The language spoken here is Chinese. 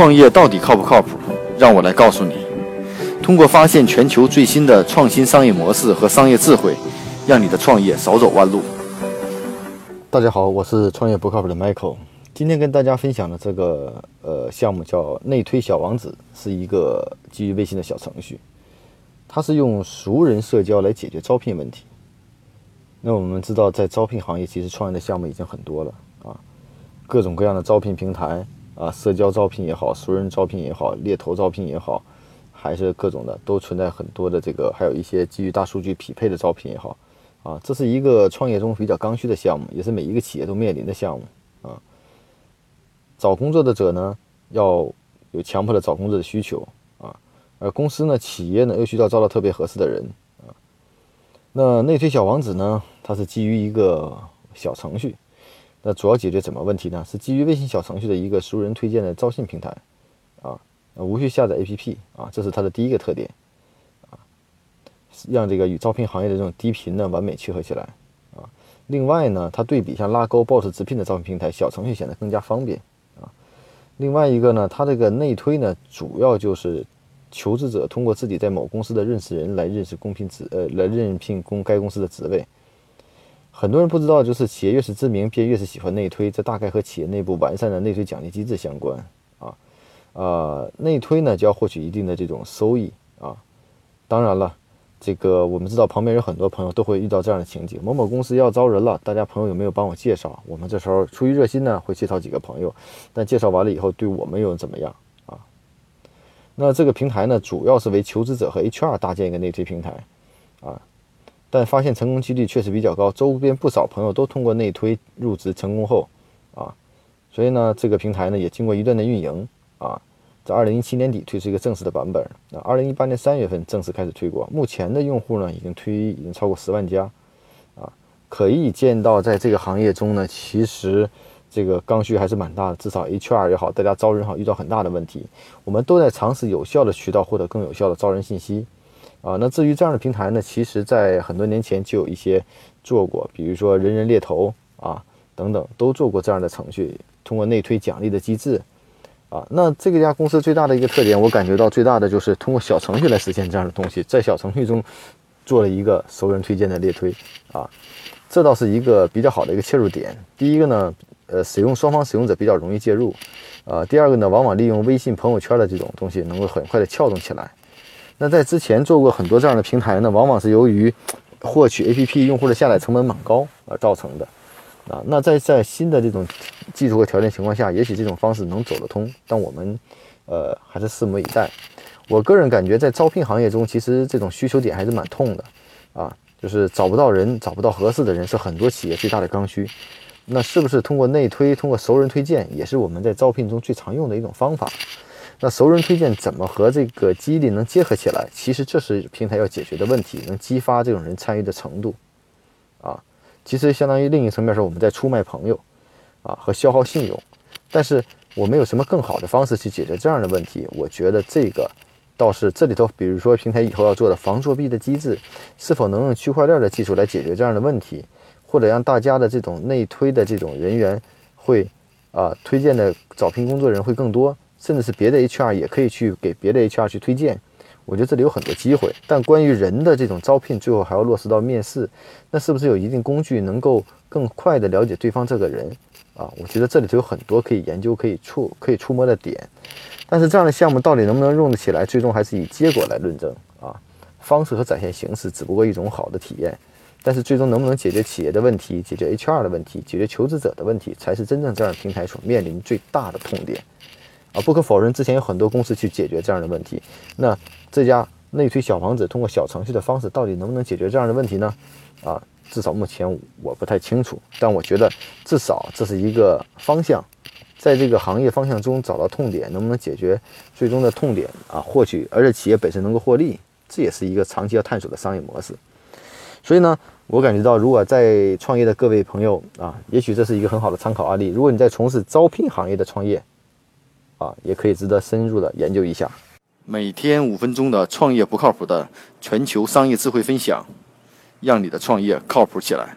创业到底靠不靠谱？让我来告诉你。通过发现全球最新的创新商业模式和商业智慧，让你的创业少走弯路。大家好，我是创业不靠谱的 Michael。今天跟大家分享的这个呃项目叫内推小王子，是一个基于微信的小程序。它是用熟人社交来解决招聘问题。那我们知道，在招聘行业，其实创业的项目已经很多了啊，各种各样的招聘平台。啊，社交招聘也好，熟人招聘也好，猎头招聘也好，还是各种的，都存在很多的这个，还有一些基于大数据匹配的招聘也好，啊，这是一个创业中比较刚需的项目，也是每一个企业都面临的项目啊。找工作的者呢，要有强迫的找工作的需求啊，而公司呢，企业呢，又需要招到特别合适的人啊。那内推小王子呢，它是基于一个小程序。那主要解决什么问题呢？是基于微信小程序的一个熟人推荐的招聘平台，啊，无需下载 APP 啊，这是它的第一个特点，啊，让这个与招聘行业的这种低频呢完美契合起来，啊，另外呢，它对比像拉钩、Boss 直聘的招聘平台，小程序显得更加方便，啊，另外一个呢，它这个内推呢，主要就是求职者通过自己在某公司的认识人来认识公聘职，呃，来任聘公该公司的职位。很多人不知道，就是企业越是知名，便越是喜欢内推，这大概和企业内部完善的内推奖励机制相关啊。呃，内推呢就要获取一定的这种收益啊。当然了，这个我们知道旁边有很多朋友都会遇到这样的情景：某某公司要招人了，大家朋友有没有帮我介绍？我们这时候出于热心呢，会介绍几个朋友，但介绍完了以后对我们又怎么样啊？那这个平台呢，主要是为求职者和 HR 搭建一个内推平台啊。但发现成功几率确实比较高，周边不少朋友都通过内推入职成功后，啊，所以呢，这个平台呢也经过一段的运营，啊，在二零一七年底推出一个正式的版本，那二零一八年三月份正式开始推广，目前的用户呢已经推已经超过十万家，啊，可以见到在这个行业中呢，其实这个刚需还是蛮大的，至少 HR 也好，大家招人好遇到很大的问题，我们都在尝试有效的渠道获得更有效的招人信息。啊，那至于这样的平台呢，其实在很多年前就有一些做过，比如说人人猎头啊等等，都做过这样的程序，通过内推奖励的机制，啊，那这个家公司最大的一个特点，我感觉到最大的就是通过小程序来实现这样的东西，在小程序中做了一个熟人推荐的猎推，啊，这倒是一个比较好的一个切入点。第一个呢，呃，使用双方使用者比较容易介入，啊，第二个呢，往往利用微信朋友圈的这种东西，能够很快的撬动起来。那在之前做过很多这样的平台呢，往往是由于获取 APP 用户的下载成本蛮高而造成的。啊，那在在新的这种技术和条件情况下，也许这种方式能走得通，但我们呃还是拭目以待。我个人感觉，在招聘行业中，其实这种需求点还是蛮痛的啊，就是找不到人，找不到合适的人，是很多企业最大的刚需。那是不是通过内推，通过熟人推荐，也是我们在招聘中最常用的一种方法？那熟人推荐怎么和这个激励能结合起来？其实这是平台要解决的问题，能激发这种人参与的程度，啊，其实相当于另一层面说，我们在出卖朋友，啊和消耗信用。但是我们有什么更好的方式去解决这样的问题？我觉得这个倒是这里头，比如说平台以后要做的防作弊的机制，是否能用区块链的技术来解决这样的问题，或者让大家的这种内推的这种人员会啊推荐的招聘工作人会更多。甚至是别的 HR 也可以去给别的 HR 去推荐，我觉得这里有很多机会。但关于人的这种招聘，最后还要落实到面试，那是不是有一定工具能够更快的了解对方这个人啊？我觉得这里头有很多可以研究、可以触、可以触摸的点。但是这样的项目到底能不能用得起来，最终还是以结果来论证啊。方式和展现形式只不过一种好的体验，但是最终能不能解决企业的问题、解决 HR 的问题、解决求职者的问题，才是真正这样平台所面临最大的痛点。啊，不可否认，之前有很多公司去解决这样的问题。那这家内推小王子通过小程序的方式，到底能不能解决这样的问题呢？啊，至少目前我不太清楚。但我觉得，至少这是一个方向，在这个行业方向中找到痛点，能不能解决最终的痛点啊？获取，而且企业本身能够获利，这也是一个长期要探索的商业模式。所以呢，我感觉到，如果在创业的各位朋友啊，也许这是一个很好的参考案例。如果你在从事招聘行业的创业，啊，也可以值得深入的研究一下。每天五分钟的创业不靠谱的全球商业智慧分享，让你的创业靠谱起来。